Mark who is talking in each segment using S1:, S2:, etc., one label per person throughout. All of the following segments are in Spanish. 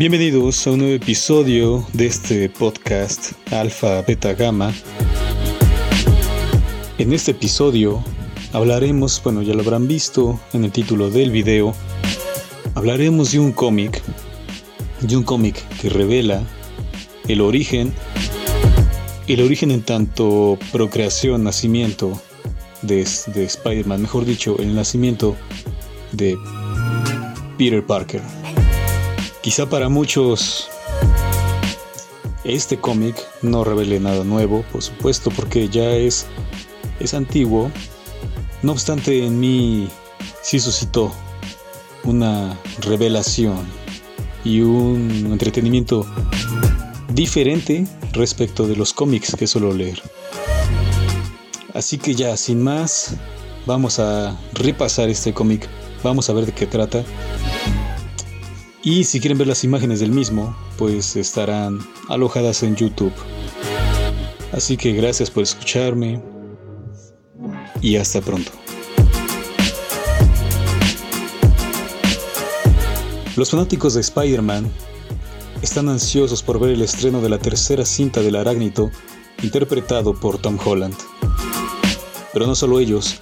S1: Bienvenidos a un nuevo episodio de este podcast Alfa Beta Gamma. En este episodio hablaremos, bueno ya lo habrán visto en el título del video, hablaremos de un cómic, de un cómic que revela el origen, el origen en tanto procreación, nacimiento de, de Spider-Man, mejor dicho, el nacimiento de Peter Parker. Quizá para muchos este cómic no revele nada nuevo, por supuesto, porque ya es, es antiguo. No obstante, en mí sí suscitó una revelación y un entretenimiento diferente respecto de los cómics que suelo leer. Así que ya, sin más, vamos a repasar este cómic, vamos a ver de qué trata. Y si quieren ver las imágenes del mismo, pues estarán alojadas en YouTube. Así que gracias por escucharme y hasta pronto. Los fanáticos de Spider-Man están ansiosos por ver el estreno de la tercera cinta del arácnito interpretado por Tom Holland. Pero no solo ellos,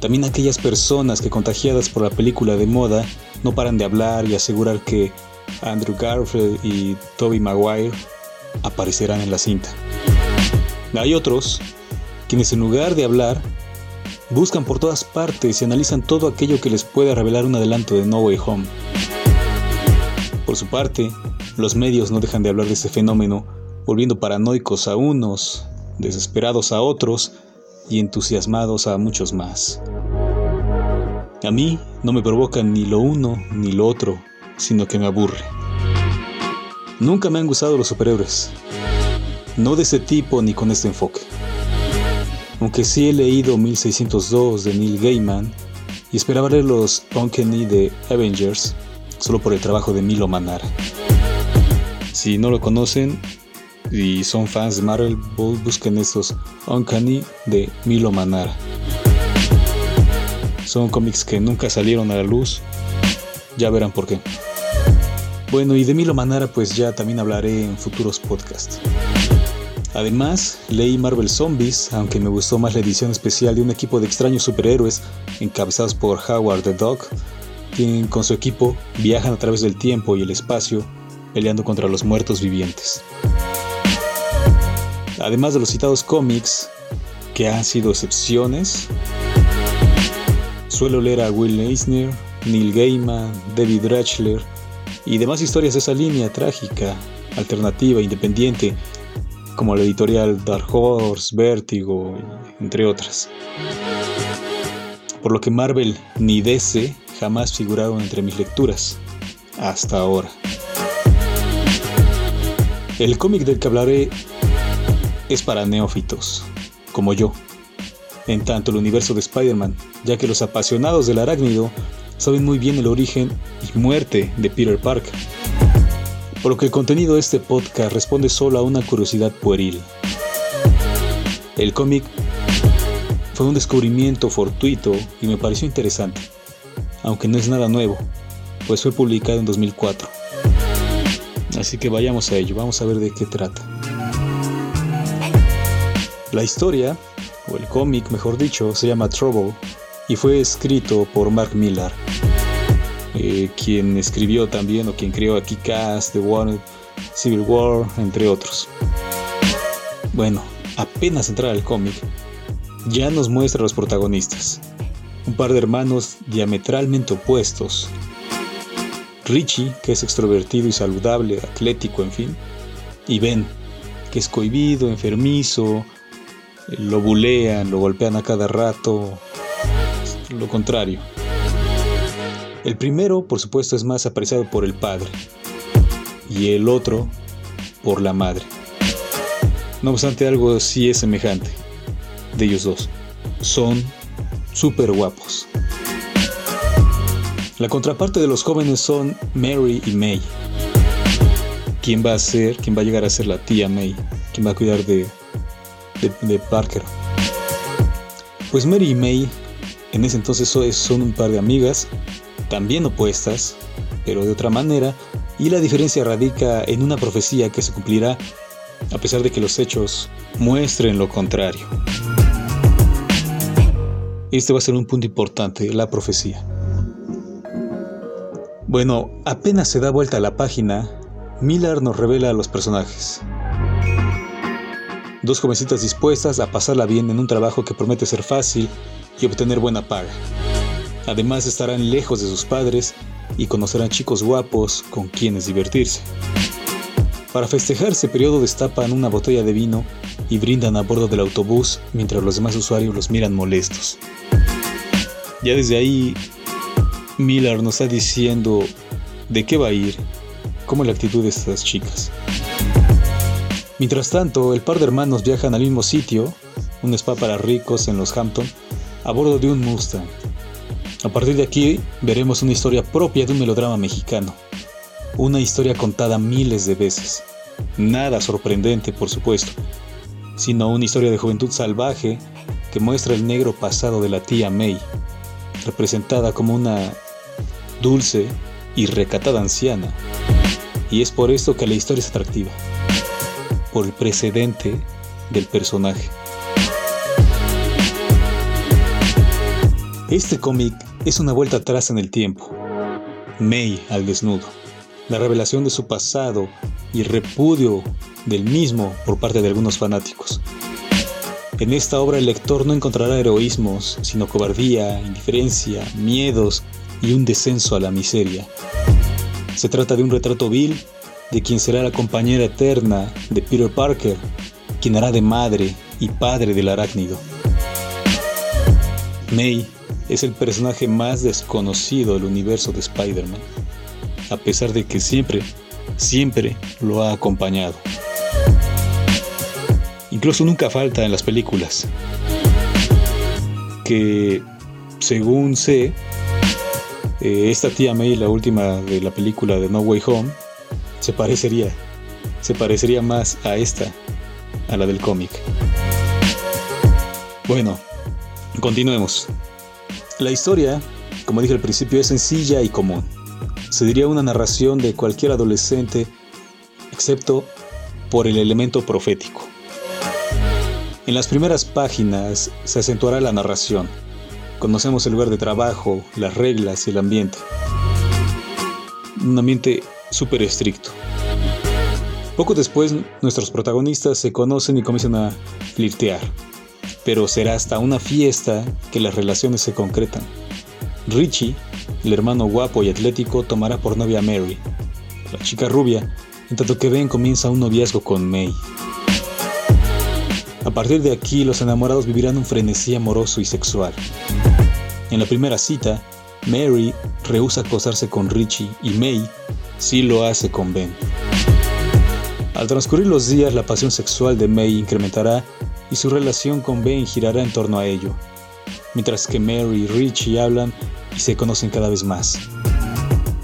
S1: también aquellas personas que contagiadas por la película de moda no paran de hablar y asegurar que Andrew Garfield y Tobey Maguire aparecerán en la cinta. Hay otros quienes en lugar de hablar buscan por todas partes y analizan todo aquello que les pueda revelar un adelanto de No Way Home. Por su parte, los medios no dejan de hablar de este fenómeno, volviendo paranoicos a unos, desesperados a otros y entusiasmados a muchos más. A mí no me provoca ni lo uno ni lo otro, sino que me aburre. Nunca me han gustado los superhéroes. No de ese tipo ni con este enfoque. Aunque sí he leído 1602 de Neil Gaiman y esperaba leer los Uncanny de Avengers solo por el trabajo de Milo Manara. Si no lo conocen y son fans de Marvel, busquen estos Uncanny de Milo Manara. Son cómics que nunca salieron a la luz. Ya verán por qué. Bueno, y de Milo Manara pues ya también hablaré en futuros podcasts. Además, leí Marvel Zombies, aunque me gustó más la edición especial de un equipo de extraños superhéroes encabezados por Howard the Dog, quien con su equipo viajan a través del tiempo y el espacio peleando contra los muertos vivientes. Además de los citados cómics, que han sido excepciones, Suelo leer a Will Eisner, Neil Gaiman, David Ratchler y demás historias de esa línea trágica, alternativa, independiente, como la editorial Dark Horse, Vertigo, entre otras. Por lo que Marvel ni DC jamás figuraron entre mis lecturas, hasta ahora. El cómic del que hablaré es para neófitos, como yo en tanto el universo de Spider-Man, ya que los apasionados del arácnido saben muy bien el origen y muerte de Peter Parker. Por lo que el contenido de este podcast responde solo a una curiosidad pueril. El cómic fue un descubrimiento fortuito y me pareció interesante, aunque no es nada nuevo, pues fue publicado en 2004. Así que vayamos a ello, vamos a ver de qué trata. La historia el cómic mejor dicho, se llama Trouble y fue escrito por Mark Millar, eh, quien escribió también o quien creó aquí Cast, The Wanted, Civil War, entre otros. Bueno, apenas entrar al cómic, ya nos muestra a los protagonistas, un par de hermanos diametralmente opuestos. Richie, que es extrovertido y saludable, atlético, en fin, y Ben, que es cohibido, enfermizo, lo bulean, lo golpean a cada rato, lo contrario. El primero, por supuesto, es más apreciado por el padre y el otro por la madre. No obstante, algo sí es semejante de ellos dos. Son súper guapos. La contraparte de los jóvenes son Mary y May. ¿Quién va a ser, quién va a llegar a ser la tía May? ¿Quién va a cuidar de, de, Parker. Pues Mary y May en ese entonces son un par de amigas, también opuestas, pero de otra manera, Y la diferencia radica en una profecía que se cumplirá a pesar de que los hechos muestren lo contrario. Este va a ser un punto importante, la profecía. Bueno, apenas se da vuelta a la página, Miller nos revela a los personajes. Dos jovencitas dispuestas a pasarla bien en un trabajo que promete ser fácil y obtener buena paga. Además estarán lejos de sus padres y conocerán chicos guapos con quienes divertirse. Para festejar ese periodo destapan una botella de vino y brindan a bordo del autobús mientras los demás usuarios los miran molestos. Ya desde ahí, Miller nos está diciendo de qué va a ir, cómo la actitud de estas chicas. Mientras tanto, el par de hermanos viajan al mismo sitio, un spa para ricos en los Hampton, a bordo de un Mustang. A partir de aquí veremos una historia propia de un melodrama mexicano, una historia contada miles de veces. Nada sorprendente, por supuesto, sino una historia de juventud salvaje que muestra el negro pasado de la tía May, representada como una dulce y recatada anciana. Y es por esto que la historia es atractiva, por el precedente del personaje. Este cómic es una vuelta atrás en el tiempo. May al desnudo la revelación de su pasado y repudio del mismo por parte de algunos fanáticos. En esta obra el lector no encontrará heroísmos, sino cobardía, indiferencia, miedos y un descenso a la miseria. Se trata de un retrato vil de quien será la compañera eterna de Peter Parker, quien hará de madre y padre del arácnido. May es el personaje más desconocido del universo de Spider-Man a pesar de que siempre, siempre lo ha acompañado. Incluso nunca falta en las películas. Que, según sé, eh, esta tía May, la última de la película de No Way Home, se parecería, se parecería más a esta, a la del cómic. Bueno, continuemos. La historia, como dije al principio, es sencilla y común se diría una narración de cualquier adolescente, excepto por el elemento profético. En las primeras páginas se acentuará la narración. Conocemos el lugar de trabajo, las reglas y el ambiente. Un ambiente súper estricto. Poco después, nuestros protagonistas se conocen y comienzan a flirtear, pero será hasta una fiesta que las relaciones se concretan. Richie el hermano guapo y atlético tomará por novia a Mary, la chica rubia, en tanto que Ben comienza un noviazgo con May. A partir de aquí, los enamorados vivirán un frenesí amoroso y sexual. En la primera cita, Mary rehúsa acosarse con Richie y May sí lo hace con Ben. Al transcurrir los días, la pasión sexual de May incrementará y su relación con Ben girará en torno a ello. Mientras que Mary y Richie hablan y se conocen cada vez más,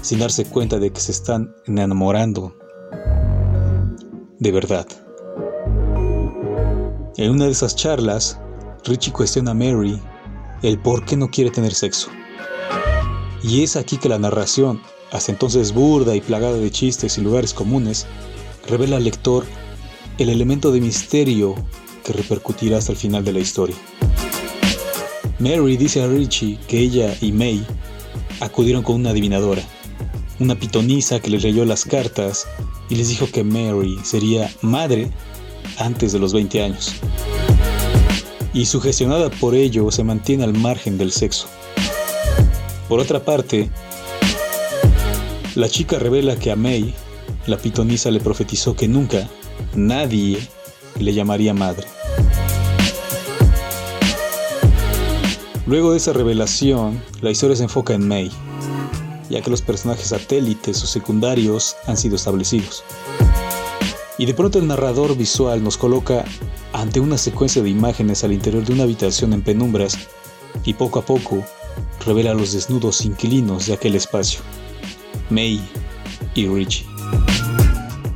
S1: sin darse cuenta de que se están enamorando de verdad. En una de esas charlas, Richie cuestiona a Mary el por qué no quiere tener sexo. Y es aquí que la narración, hasta entonces burda y plagada de chistes y lugares comunes, revela al lector el elemento de misterio que repercutirá hasta el final de la historia. Mary dice a Richie que ella y May acudieron con una adivinadora, una pitonisa que les leyó las cartas y les dijo que Mary sería madre antes de los 20 años. Y sugestionada por ello se mantiene al margen del sexo. Por otra parte, la chica revela que a May, la pitonisa le profetizó que nunca nadie le llamaría madre. Luego de esa revelación, la historia se enfoca en May, ya que los personajes satélites o secundarios han sido establecidos. Y de pronto el narrador visual nos coloca ante una secuencia de imágenes al interior de una habitación en penumbras y poco a poco revela los desnudos inquilinos de aquel espacio, May y Richie.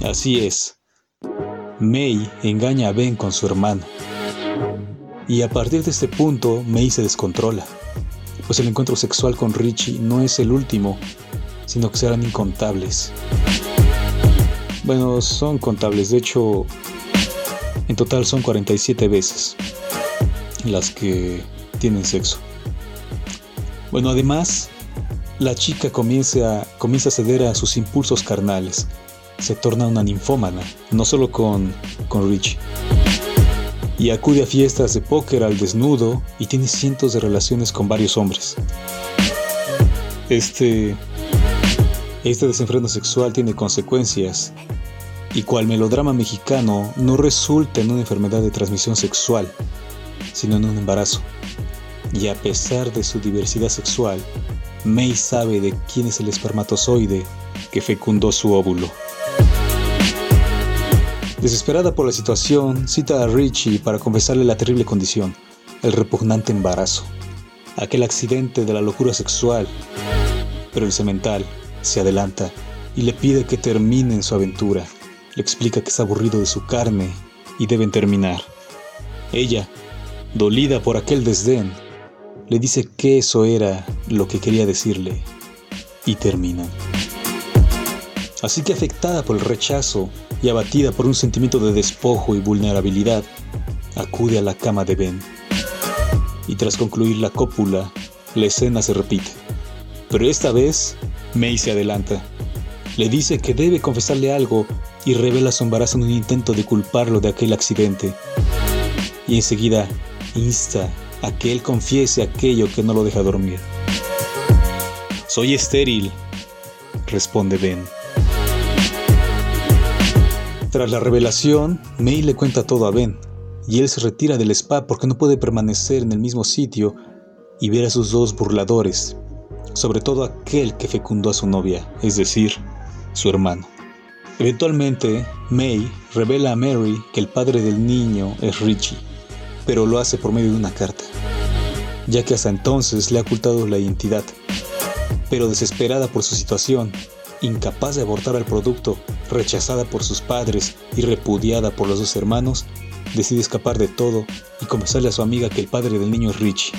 S1: Así es, May engaña a Ben con su hermano y a partir de este punto, May se descontrola, pues el encuentro sexual con Richie no es el último, sino que serán incontables. Bueno, son contables, de hecho, en total son 47 veces las que tienen sexo. Bueno, además, la chica comienza, comienza a ceder a sus impulsos carnales. Se torna una ninfómana, no solo con, con Richie. Y acude a fiestas de póker al desnudo y tiene cientos de relaciones con varios hombres. Este, este desenfreno sexual tiene consecuencias y cual melodrama mexicano no resulta en una enfermedad de transmisión sexual, sino en un embarazo. Y a pesar de su diversidad sexual, May sabe de quién es el espermatozoide que fecundó su óvulo. Desesperada por la situación, cita a Richie para confesarle la terrible condición, el repugnante embarazo, aquel accidente de la locura sexual. Pero el semental se adelanta y le pide que terminen su aventura. Le explica que está aburrido de su carne y deben terminar. Ella, dolida por aquel desdén, le dice que eso era lo que quería decirle y terminan. Así que afectada por el rechazo y abatida por un sentimiento de despojo y vulnerabilidad, acude a la cama de Ben. Y tras concluir la cópula, la escena se repite. Pero esta vez, May se adelanta. Le dice que debe confesarle algo y revela su embarazo en un intento de culparlo de aquel accidente. Y enseguida insta a que él confiese aquello que no lo deja dormir. Soy estéril, responde Ben. Tras la revelación, May le cuenta todo a Ben, y él se retira del spa porque no puede permanecer en el mismo sitio y ver a sus dos burladores, sobre todo aquel que fecundó a su novia, es decir, su hermano. Eventualmente, May revela a Mary que el padre del niño es Richie, pero lo hace por medio de una carta, ya que hasta entonces le ha ocultado la identidad. Pero desesperada por su situación, incapaz de abortar al producto, rechazada por sus padres y repudiada por los dos hermanos, decide escapar de todo y confesarle a su amiga que el padre del niño es Richie.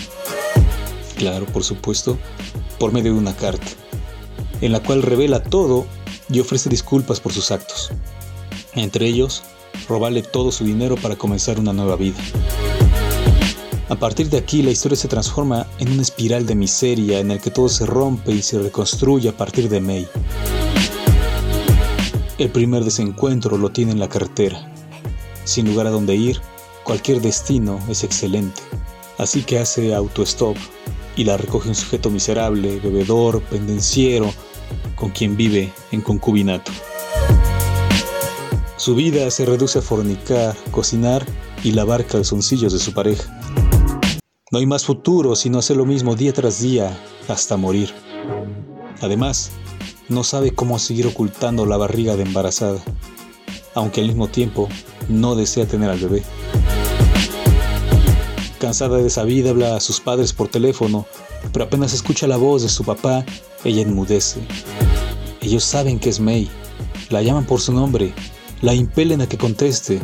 S1: Claro, por supuesto, por medio de una carta, en la cual revela todo y ofrece disculpas por sus actos. Entre ellos, robarle todo su dinero para comenzar una nueva vida. A partir de aquí la historia se transforma en una espiral de miseria en el que todo se rompe y se reconstruye a partir de May. El primer desencuentro lo tiene en la carretera. Sin lugar a dónde ir, cualquier destino es excelente. Así que hace autostop y la recoge un sujeto miserable, bebedor, pendenciero, con quien vive en concubinato. Su vida se reduce a fornicar, cocinar y lavar calzoncillos de su pareja. No hay más futuro sino hacer lo mismo día tras día hasta morir. Además, no sabe cómo seguir ocultando la barriga de embarazada, aunque al mismo tiempo no desea tener al bebé. Cansada de esa vida, habla a sus padres por teléfono, pero apenas escucha la voz de su papá, ella enmudece. Ellos saben que es May, la llaman por su nombre, la impelen a que conteste,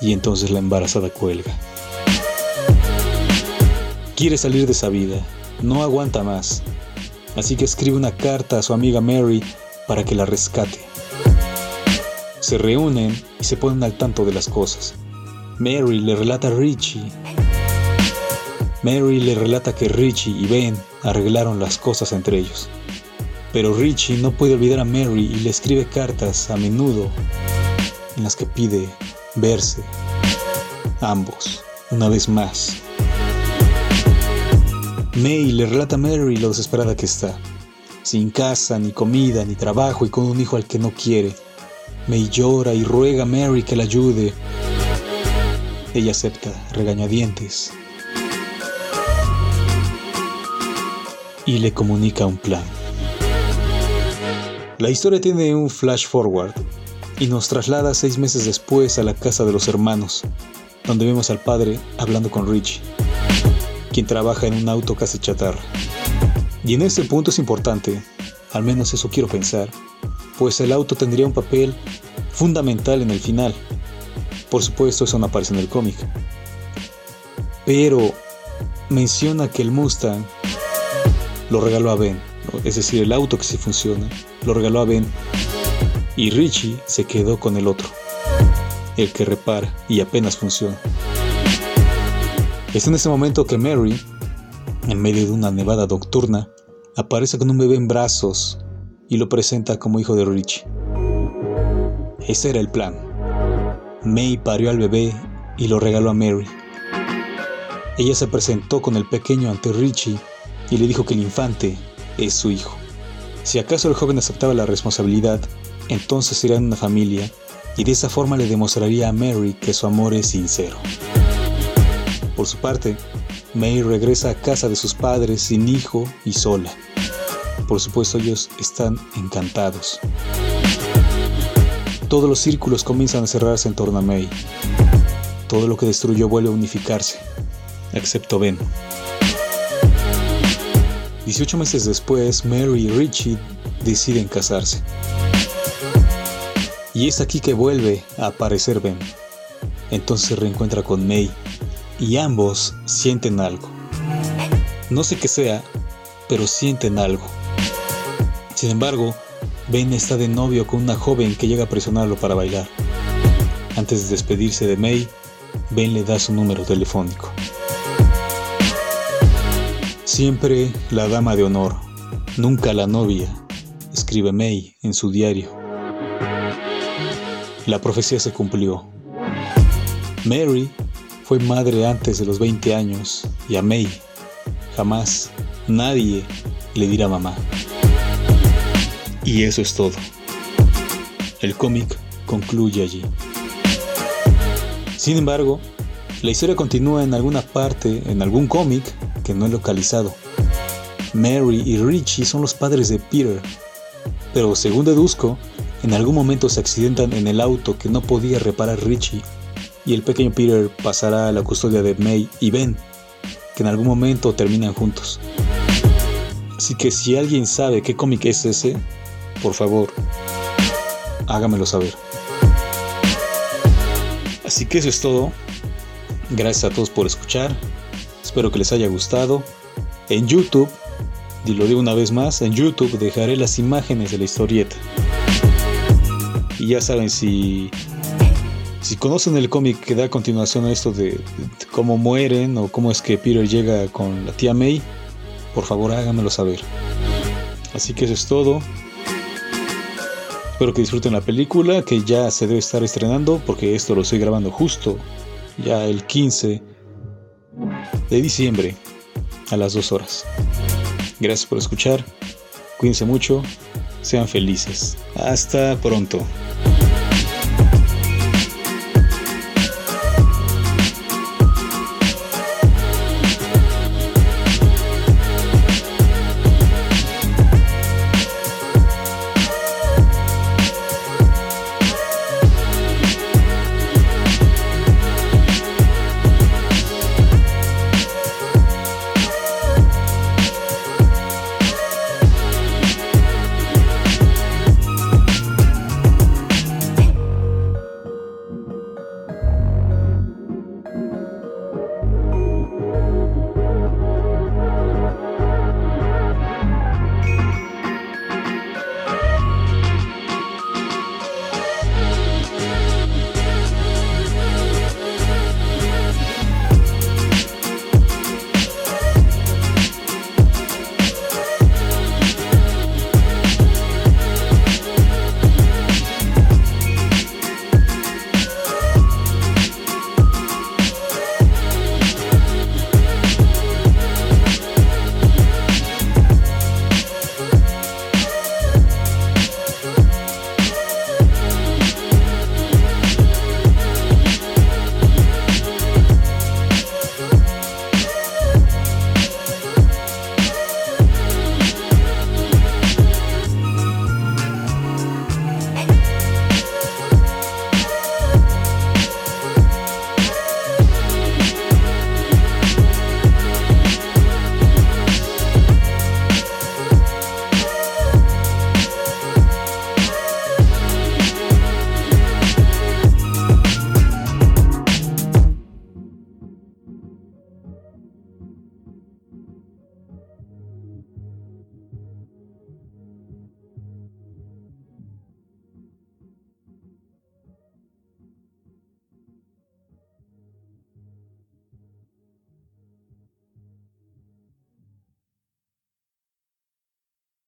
S1: y entonces la embarazada cuelga. Quiere salir de esa vida, no aguanta más, así que escribe una carta a su amiga Mary para que la rescate. Se reúnen y se ponen al tanto de las cosas. Mary le relata a Richie. Mary le relata que Richie y Ben arreglaron las cosas entre ellos. Pero Richie no puede olvidar a Mary y le escribe cartas a menudo en las que pide verse ambos una vez más. May le relata a Mary lo desesperada que está, sin casa, ni comida, ni trabajo y con un hijo al que no quiere. May llora y ruega a Mary que la ayude. Ella acepta, regañadientes, y le comunica un plan. La historia tiene un flash forward y nos traslada seis meses después a la casa de los hermanos, donde vemos al padre hablando con Richie quien trabaja en un auto casi chatarra. Y en este punto es importante, al menos eso quiero pensar, pues el auto tendría un papel fundamental en el final. Por supuesto, eso no aparece en el cómic. Pero menciona que el Mustang lo regaló a Ben, es decir, el auto que sí funciona, lo regaló a Ben y Richie se quedó con el otro, el que repara y apenas funciona. Es en ese momento que Mary, en medio de una nevada nocturna, aparece con un bebé en brazos y lo presenta como hijo de Richie. Ese era el plan. May parió al bebé y lo regaló a Mary. Ella se presentó con el pequeño ante Richie y le dijo que el infante es su hijo. Si acaso el joven aceptaba la responsabilidad, entonces serían una familia y de esa forma le demostraría a Mary que su amor es sincero. Por su parte, May regresa a casa de sus padres sin hijo y sola. Por supuesto ellos están encantados. Todos los círculos comienzan a cerrarse en torno a May. Todo lo que destruyó vuelve a unificarse, excepto Ben. 18 meses después, Mary y Richie deciden casarse. Y es aquí que vuelve a aparecer Ben. Entonces se reencuentra con May y ambos sienten algo. No sé qué sea, pero sienten algo. Sin embargo, Ben está de novio con una joven que llega a presionarlo para bailar. Antes de despedirse de May, Ben le da su número telefónico. Siempre la dama de honor, nunca la novia, escribe May en su diario. La profecía se cumplió. Mary fue madre antes de los 20 años y a May jamás nadie le dirá mamá. Y eso es todo. El cómic concluye allí. Sin embargo, la historia continúa en alguna parte, en algún cómic que no he localizado. Mary y Richie son los padres de Peter, pero según deduzco, en algún momento se accidentan en el auto que no podía reparar Richie y el pequeño Peter pasará a la custodia de May y Ben, que en algún momento terminan juntos. Así que si alguien sabe qué cómic es ese, por favor, hágamelo saber. Así que eso es todo. Gracias a todos por escuchar. Espero que les haya gustado. En YouTube, y lo digo una vez más, en YouTube dejaré las imágenes de la historieta. Y ya saben, si, si conocen el cómic que da continuación a esto de, cómo mueren o cómo es que Peter llega con la tía May, por favor háganmelo saber. Así que eso es todo. Espero que disfruten la película que ya se debe estar estrenando porque esto lo estoy grabando justo ya el 15 de diciembre a las 2 horas. Gracias por escuchar, cuídense mucho, sean felices. Hasta pronto.